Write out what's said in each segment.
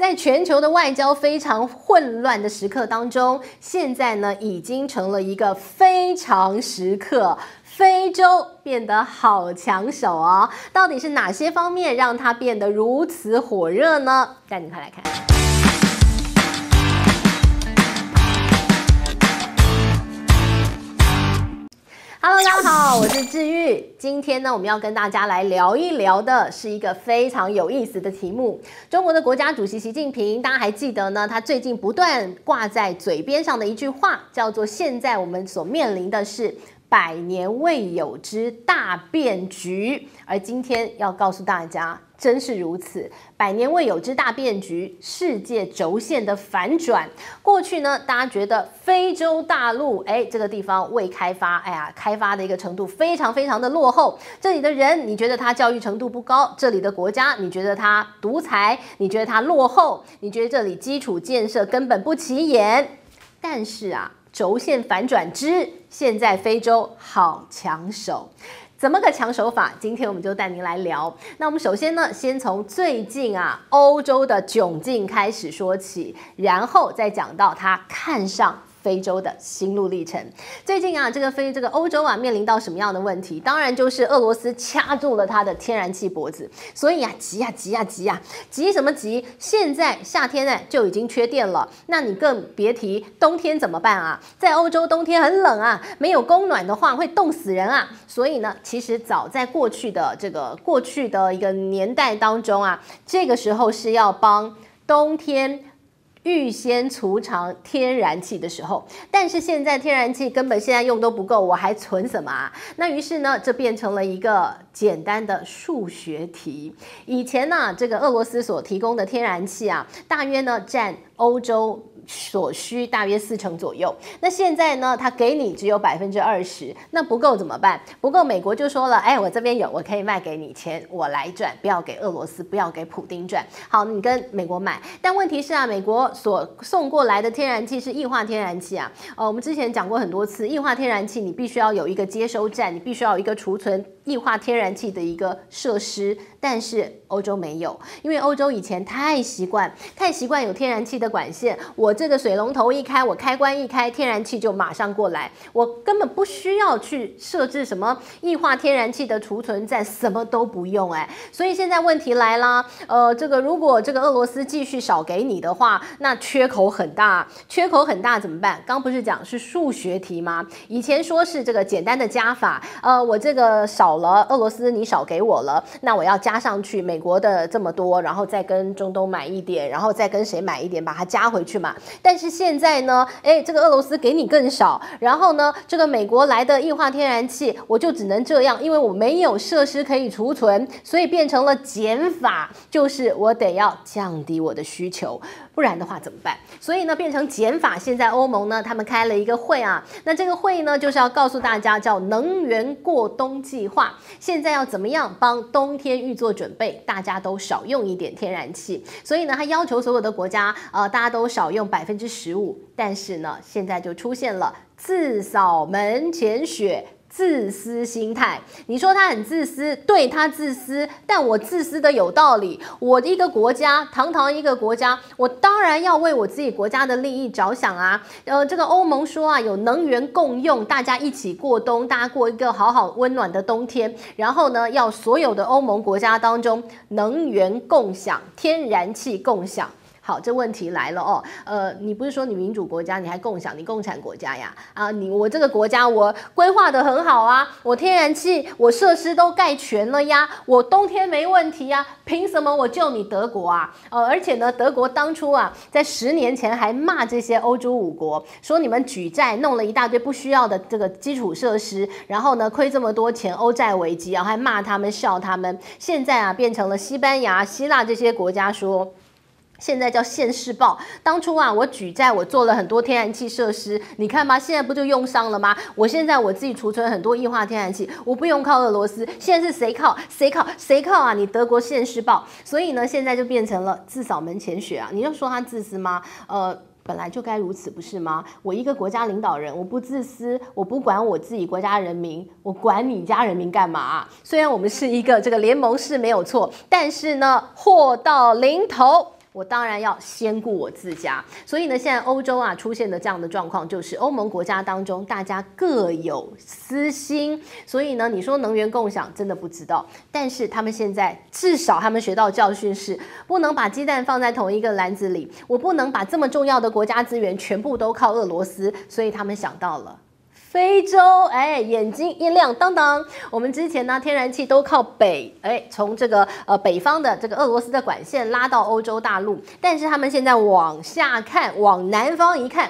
在全球的外交非常混乱的时刻当中，现在呢已经成了一个非常时刻。非洲变得好抢手哦，到底是哪些方面让它变得如此火热呢？带你快来看。Hello，大家好，我是治愈。今天呢，我们要跟大家来聊一聊的是一个非常有意思的题目。中国的国家主席习近平，大家还记得呢？他最近不断挂在嘴边上的一句话，叫做“现在我们所面临的是”。百年未有之大变局，而今天要告诉大家，真是如此。百年未有之大变局，世界轴线的反转。过去呢，大家觉得非洲大陆，哎，这个地方未开发，哎呀，开发的一个程度非常非常的落后。这里的人，你觉得他教育程度不高？这里的国家，你觉得他独裁？你觉得他落后？你觉得这里基础建设根本不起眼？但是啊。轴线反转之，现在非洲好抢手，怎么个抢手法？今天我们就带您来聊。那我们首先呢，先从最近啊欧洲的窘境开始说起，然后再讲到他看上。非洲的心路历程。最近啊，这个非这个欧洲啊，面临到什么样的问题？当然就是俄罗斯掐住了它的天然气脖子，所以啊，急呀急呀急呀，急什么急？现在夏天呢就已经缺电了，那你更别提冬天怎么办啊？在欧洲冬天很冷啊，没有供暖的话会冻死人啊。所以呢，其实早在过去的这个过去的一个年代当中啊，这个时候是要帮冬天。预先储藏天然气的时候，但是现在天然气根本现在用都不够，我还存什么啊？那于是呢，这变成了一个简单的数学题。以前呢，这个俄罗斯所提供的天然气啊，大约呢占欧洲。所需大约四成左右。那现在呢，他给你只有百分之二十，那不够怎么办？不够，美国就说了，哎，我这边有，我可以卖给你钱，我来赚，不要给俄罗斯，不要给普丁赚。好，你跟美国买。但问题是啊，美国所送过来的天然气是液化天然气啊。呃，我们之前讲过很多次，液化天然气你必须要有一个接收站，你必须要有一个储存液化天然气的一个设施，但是欧洲没有，因为欧洲以前太习惯，太习惯有天然气的管线，我。这个水龙头一开，我开关一开，天然气就马上过来，我根本不需要去设置什么液化天然气的储存站，什么都不用哎。所以现在问题来了，呃，这个如果这个俄罗斯继续少给你的话，那缺口很大，缺口很大怎么办？刚不是讲是数学题吗？以前说是这个简单的加法，呃，我这个少了，俄罗斯你少给我了，那我要加加上去美国的这么多，然后再跟中东买一点，然后再跟谁买一点，把它加回去嘛。但是现在呢，诶，这个俄罗斯给你更少，然后呢，这个美国来的液化天然气，我就只能这样，因为我没有设施可以储存，所以变成了减法，就是我得要降低我的需求，不然的话怎么办？所以呢，变成减法。现在欧盟呢，他们开了一个会啊，那这个会呢，就是要告诉大家叫能源过冬计划，现在要怎么样帮冬天预做准备，大家都少用一点天然气。所以呢，他要求所有的国家，呃，大家都少用百分之十五，但是呢，现在就出现了自扫门前雪。自私心态，你说他很自私，对，他自私，但我自私的有道理。我的一个国家，堂堂一个国家，我当然要为我自己国家的利益着想啊。呃，这个欧盟说啊，有能源共用，大家一起过冬，大家过一个好好温暖的冬天。然后呢，要所有的欧盟国家当中能源共享，天然气共享。好，这问题来了哦，呃，你不是说你民主国家，你还共享，你共产国家呀？啊，你我这个国家我规划得很好啊，我天然气我设施都盖全了呀，我冬天没问题呀，凭什么我救你德国啊？呃，而且呢，德国当初啊，在十年前还骂这些欧洲五国，说你们举债弄了一大堆不需要的这个基础设施，然后呢，亏这么多钱，欧债危机啊，还骂他们笑他们。现在啊，变成了西班牙、希腊这些国家说。现在叫现世报。当初啊，我举债，我做了很多天然气设施，你看吧，现在不就用上了吗？我现在我自己储存很多液化天然气，我不用靠俄罗斯。现在是谁靠？谁靠？谁靠啊？你德国现世报。所以呢，现在就变成了自扫门前雪啊！你要说他自私吗？呃，本来就该如此，不是吗？我一个国家领导人，我不自私，我不管我自己国家人民，我管你家人民干嘛？虽然我们是一个这个联盟是没有错，但是呢，祸到临头。我当然要先顾我自家，所以呢，现在欧洲啊出现的这样的状况，就是欧盟国家当中大家各有私心，所以呢，你说能源共享真的不知道，但是他们现在至少他们学到教训是，不能把鸡蛋放在同一个篮子里，我不能把这么重要的国家资源全部都靠俄罗斯，所以他们想到了。非洲，哎，眼睛一亮，当当。我们之前呢，天然气都靠北，哎，从这个呃北方的这个俄罗斯的管线拉到欧洲大陆，但是他们现在往下看，往南方一看。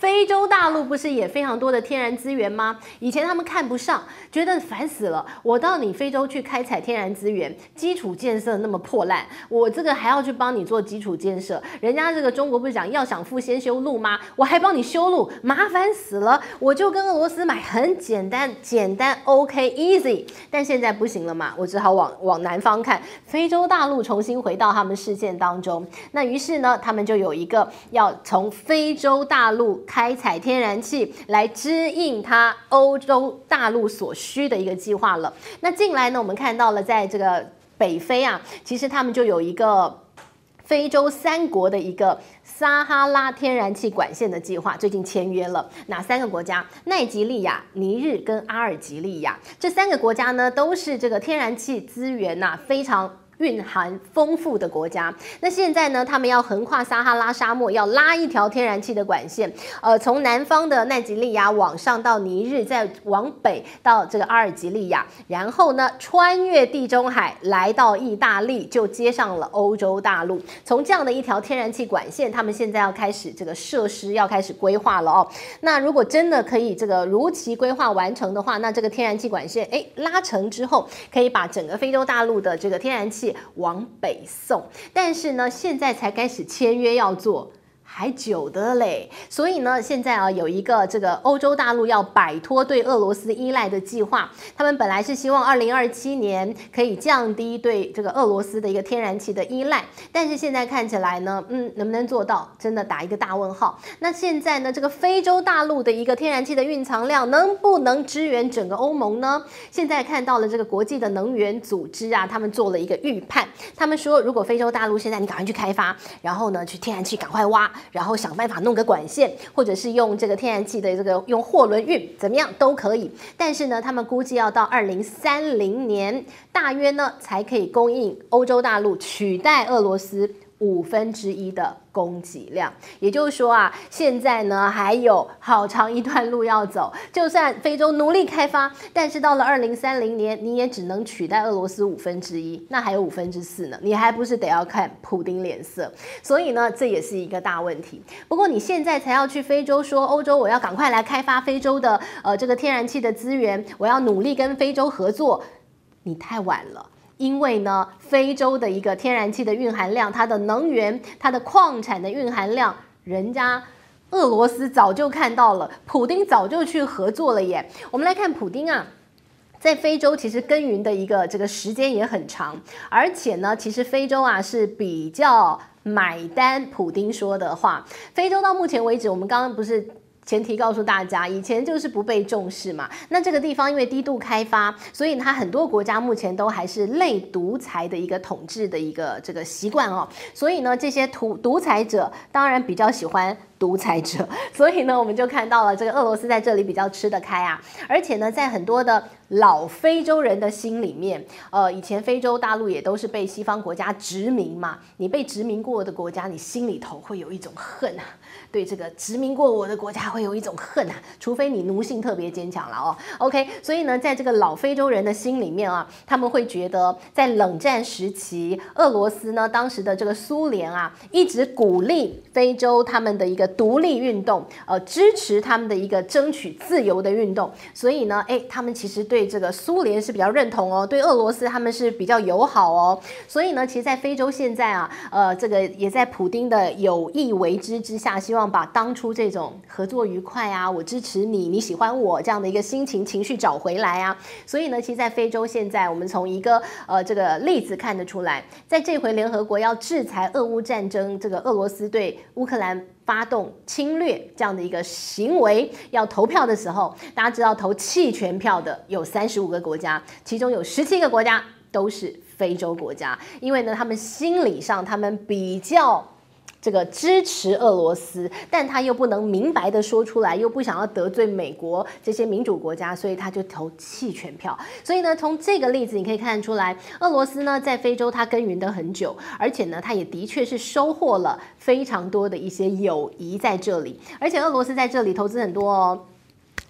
非洲大陆不是也非常多的天然资源吗？以前他们看不上，觉得烦死了。我到你非洲去开采天然资源，基础建设那么破烂，我这个还要去帮你做基础建设。人家这个中国不是讲要想富先修路吗？我还帮你修路，麻烦死了。我就跟俄罗斯买，很简单，简单，OK easy。但现在不行了嘛，我只好往往南方看，非洲大陆重新回到他们视线当中。那于是呢，他们就有一个要从非洲大陆。开采天然气来支应它欧洲大陆所需的一个计划了。那近来呢，我们看到了在这个北非啊，其实他们就有一个非洲三国的一个撒哈拉天然气管线的计划，最近签约了。哪三个国家？奈及利亚、尼日跟阿尔及利亚这三个国家呢，都是这个天然气资源呐、非常。蕴含丰富的国家，那现在呢，他们要横跨撒哈拉沙漠，要拉一条天然气的管线，呃，从南方的奈及利亚往上到尼日，再往北到这个阿尔及利亚，然后呢，穿越地中海来到意大利，就接上了欧洲大陆。从这样的一条天然气管线，他们现在要开始这个设施，要开始规划了哦。那如果真的可以这个如期规划完成的话，那这个天然气管线，哎，拉成之后，可以把整个非洲大陆的这个天然气。往北送，但是呢，现在才开始签约要做。还久的嘞，所以呢，现在啊有一个这个欧洲大陆要摆脱对俄罗斯依赖的计划。他们本来是希望二零二七年可以降低对这个俄罗斯的一个天然气的依赖，但是现在看起来呢，嗯，能不能做到，真的打一个大问号。那现在呢，这个非洲大陆的一个天然气的蕴藏量能不能支援整个欧盟呢？现在看到了这个国际的能源组织啊，他们做了一个预判，他们说如果非洲大陆现在你赶快去开发，然后呢，去天然气赶快挖。然后想办法弄个管线，或者是用这个天然气的这个用货轮运，怎么样都可以。但是呢，他们估计要到二零三零年，大约呢才可以供应欧洲大陆，取代俄罗斯。五分之一的供给量，也就是说啊，现在呢还有好长一段路要走。就算非洲努力开发，但是到了二零三零年，你也只能取代俄罗斯五分之一，那还有五分之四呢，你还不是得要看普丁脸色？所以呢，这也是一个大问题。不过你现在才要去非洲说，欧洲我要赶快来开发非洲的呃这个天然气的资源，我要努力跟非洲合作，你太晚了。因为呢，非洲的一个天然气的蕴含量，它的能源、它的矿产的蕴含量，人家俄罗斯早就看到了，普丁早就去合作了耶。我们来看普丁啊，在非洲其实耕耘的一个这个时间也很长，而且呢，其实非洲啊是比较买单普丁说的话。非洲到目前为止，我们刚刚不是。前提告诉大家，以前就是不被重视嘛。那这个地方因为低度开发，所以它很多国家目前都还是类独裁的一个统治的一个这个习惯哦。所以呢，这些独独裁者当然比较喜欢。独裁者，所以呢，我们就看到了这个俄罗斯在这里比较吃得开啊，而且呢，在很多的老非洲人的心里面，呃，以前非洲大陆也都是被西方国家殖民嘛，你被殖民过的国家，你心里头会有一种恨啊，对这个殖民过我的国家会有一种恨啊，除非你奴性特别坚强了哦。OK，所以呢，在这个老非洲人的心里面啊，他们会觉得在冷战时期，俄罗斯呢，当时的这个苏联啊，一直鼓励非洲他们的一个。独立运动，呃，支持他们的一个争取自由的运动，所以呢，诶，他们其实对这个苏联是比较认同哦，对俄罗斯他们是比较友好哦，所以呢，其实，在非洲现在啊，呃，这个也在普丁的有意为之之下，希望把当初这种合作愉快啊，我支持你，你喜欢我这样的一个心情情绪找回来啊，所以呢，其实，在非洲现在，我们从一个呃这个例子看得出来，在这回联合国要制裁俄乌战争，这个俄罗斯对乌克兰。发动侵略这样的一个行为，要投票的时候，大家知道投弃权票的有三十五个国家，其中有十七个国家都是非洲国家，因为呢，他们心理上他们比较。这个支持俄罗斯，但他又不能明白的说出来，又不想要得罪美国这些民主国家，所以他就投弃权票。所以呢，从这个例子你可以看得出来，俄罗斯呢在非洲它耕耘的很久，而且呢，它也的确是收获了非常多的一些友谊在这里，而且俄罗斯在这里投资很多哦。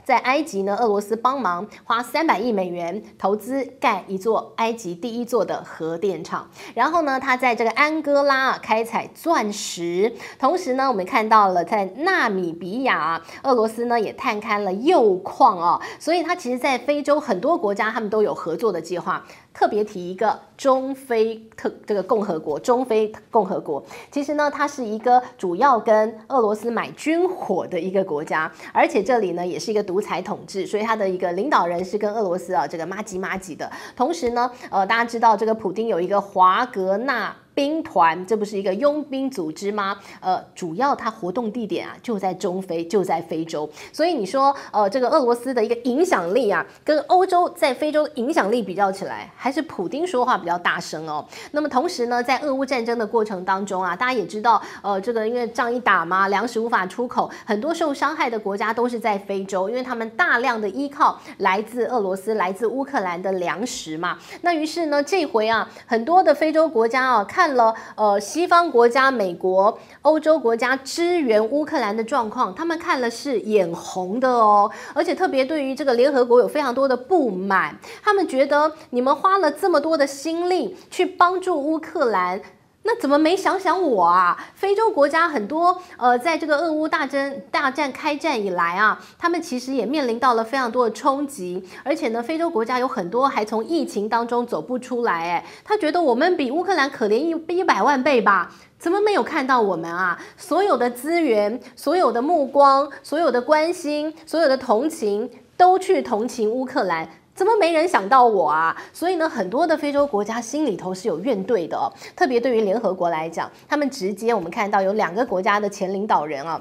在埃及呢，俄罗斯帮忙花三百亿美元投资盖一座埃及第一座的核电厂，然后呢，他在这个安哥拉开采钻石，同时呢，我们看到了在纳米比亚，俄罗斯呢也探勘了铀矿哦，所以他其实，在非洲很多国家，他们都有合作的计划。特别提一个中非特这个共和国，中非共和国，其实呢，它是一个主要跟俄罗斯买军火的一个国家，而且这里呢也是一个独裁统治，所以它的一个领导人是跟俄罗斯啊这个妈吉妈吉的。同时呢，呃，大家知道这个普丁有一个华格纳。兵团，这不是一个佣兵组织吗？呃，主要它活动地点啊就在中非，就在非洲。所以你说，呃，这个俄罗斯的一个影响力啊，跟欧洲在非洲影响力比较起来，还是普丁说话比较大声哦。那么同时呢，在俄乌战争的过程当中啊，大家也知道，呃，这个因为仗一打嘛，粮食无法出口，很多受伤害的国家都是在非洲，因为他们大量的依靠来自俄罗斯、来自乌克兰的粮食嘛。那于是呢，这回啊，很多的非洲国家啊，看。了，呃，西方国家、美国、欧洲国家支援乌克兰的状况，他们看了是眼红的哦，而且特别对于这个联合国有非常多的不满，他们觉得你们花了这么多的心力去帮助乌克兰。那怎么没想想我啊？非洲国家很多，呃，在这个俄乌大战大战开战以来啊，他们其实也面临到了非常多的冲击，而且呢，非洲国家有很多还从疫情当中走不出来。哎，他觉得我们比乌克兰可怜一一百万倍吧？怎么没有看到我们啊？所有的资源、所有的目光、所有的关心、所有的同情，都去同情乌克兰。怎么没人想到我啊？所以呢，很多的非洲国家心里头是有怨怼的。特别对于联合国来讲，他们直接我们看到有两个国家的前领导人啊，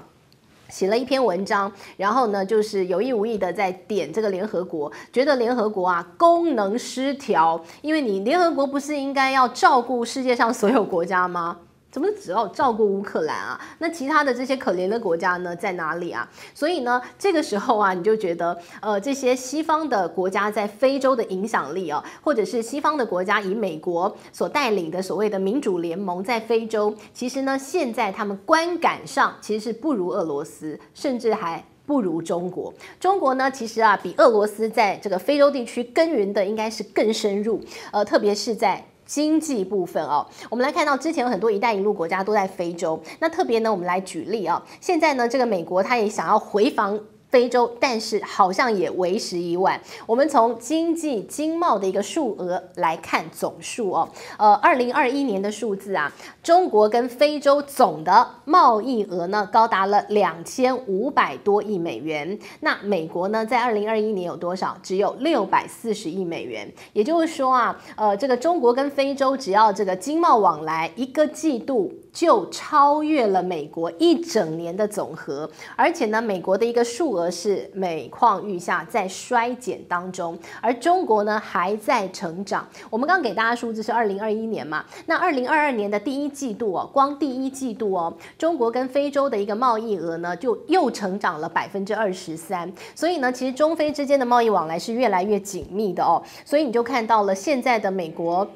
写了一篇文章，然后呢，就是有意无意的在点这个联合国，觉得联合国啊功能失调，因为你联合国不是应该要照顾世界上所有国家吗？怎么只要照顾乌克兰啊？那其他的这些可怜的国家呢，在哪里啊？所以呢，这个时候啊，你就觉得，呃，这些西方的国家在非洲的影响力啊，或者是西方的国家以美国所带领的所谓的民主联盟在非洲，其实呢，现在他们观感上其实是不如俄罗斯，甚至还不如中国。中国呢，其实啊，比俄罗斯在这个非洲地区耕耘的应该是更深入，呃，特别是在。经济部分哦，我们来看到之前有很多“一带一路”国家都在非洲，那特别呢，我们来举例啊，现在呢，这个美国他也想要回防。非洲，但是好像也为时已晚。我们从经济经贸的一个数额来看总数哦，呃，二零二一年的数字啊，中国跟非洲总的贸易额呢高达了两千五百多亿美元。那美国呢，在二零二一年有多少？只有六百四十亿美元。也就是说啊，呃，这个中国跟非洲只要这个经贸往来一个季度。就超越了美国一整年的总和，而且呢，美国的一个数额是每况愈下，在衰减当中，而中国呢还在成长。我们刚给大家数字是二零二一年嘛，那二零二二年的第一季度哦，光第一季度哦，中国跟非洲的一个贸易额呢就又成长了百分之二十三，所以呢，其实中非之间的贸易往来是越来越紧密的哦，所以你就看到了现在的美国。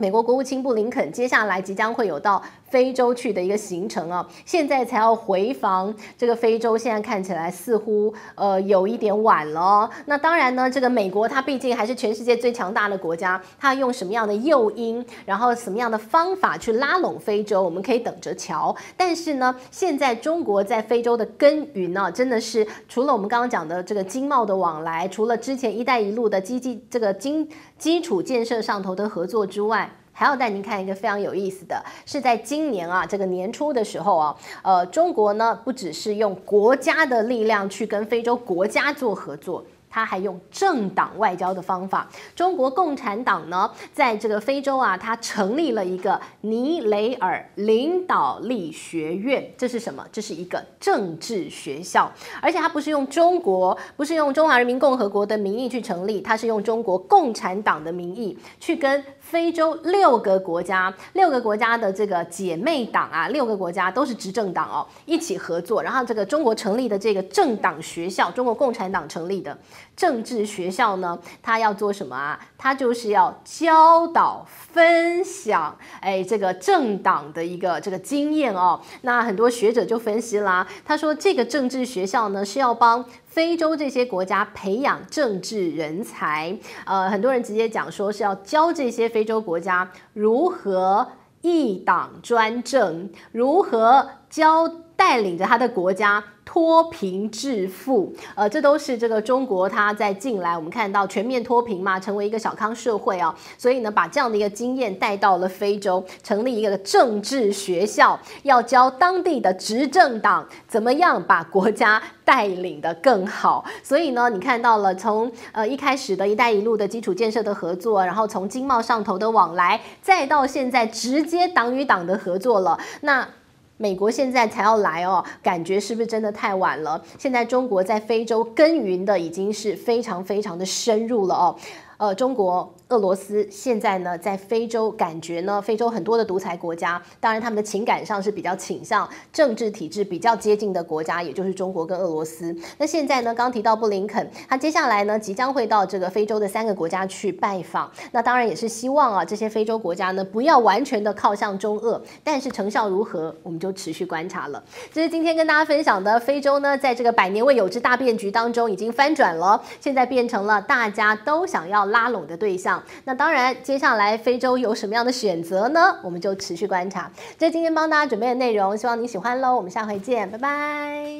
美国国务卿布林肯接下来即将会有到非洲去的一个行程啊，现在才要回防这个非洲，现在看起来似乎呃有一点晚了哦。那当然呢，这个美国它毕竟还是全世界最强大的国家，它用什么样的诱因，然后什么样的方法去拉拢非洲，我们可以等着瞧。但是呢，现在中国在非洲的耕耘呢，真的是除了我们刚刚讲的这个经贸的往来，除了之前“一带一路”的基基这个经基础建设上头的合作之外，还要带您看一个非常有意思的，是在今年啊，这个年初的时候啊，呃，中国呢不只是用国家的力量去跟非洲国家做合作，他还用政党外交的方法。中国共产党呢，在这个非洲啊，他成立了一个尼雷尔领导力学院。这是什么？这是一个政治学校，而且它不是用中国，不是用中华人民共和国的名义去成立，它是用中国共产党的名义去跟非洲六个国家、六个国家的这个姐妹党啊，六个国家都是执政党哦，一起合作。然后这个中国成立的这个政党学校，中国共产党成立的政治学校呢，它要做什么啊？它就是要教导、分享，哎，这个政党的一个这个经验哦。那很多学者就分析啦，他说这个政治学校呢是要帮。非洲这些国家培养政治人才，呃，很多人直接讲说是要教这些非洲国家如何一党专政，如何教带领着他的国家。脱贫致富，呃，这都是这个中国它在近来我们看到全面脱贫嘛，成为一个小康社会啊，所以呢，把这样的一个经验带到了非洲，成立一个政治学校，要教当地的执政党怎么样把国家带领得更好。所以呢，你看到了从呃一开始的一带一路的基础建设的合作，然后从经贸上头的往来，再到现在直接党与党的合作了，那。美国现在才要来哦，感觉是不是真的太晚了？现在中国在非洲耕耘的已经是非常非常的深入了哦。呃，中国、俄罗斯现在呢，在非洲感觉呢，非洲很多的独裁国家，当然他们的情感上是比较倾向政治体制比较接近的国家，也就是中国跟俄罗斯。那现在呢，刚提到布林肯，他接下来呢，即将会到这个非洲的三个国家去拜访。那当然也是希望啊，这些非洲国家呢，不要完全的靠向中俄，但是成效如何，我们就持续观察了。这是今天跟大家分享的，非洲呢，在这个百年未有之大变局当中已经翻转了，现在变成了大家都想要。拉拢的对象，那当然，接下来非洲有什么样的选择呢？我们就持续观察。这是今天帮大家准备的内容，希望你喜欢喽。我们下回见，拜拜。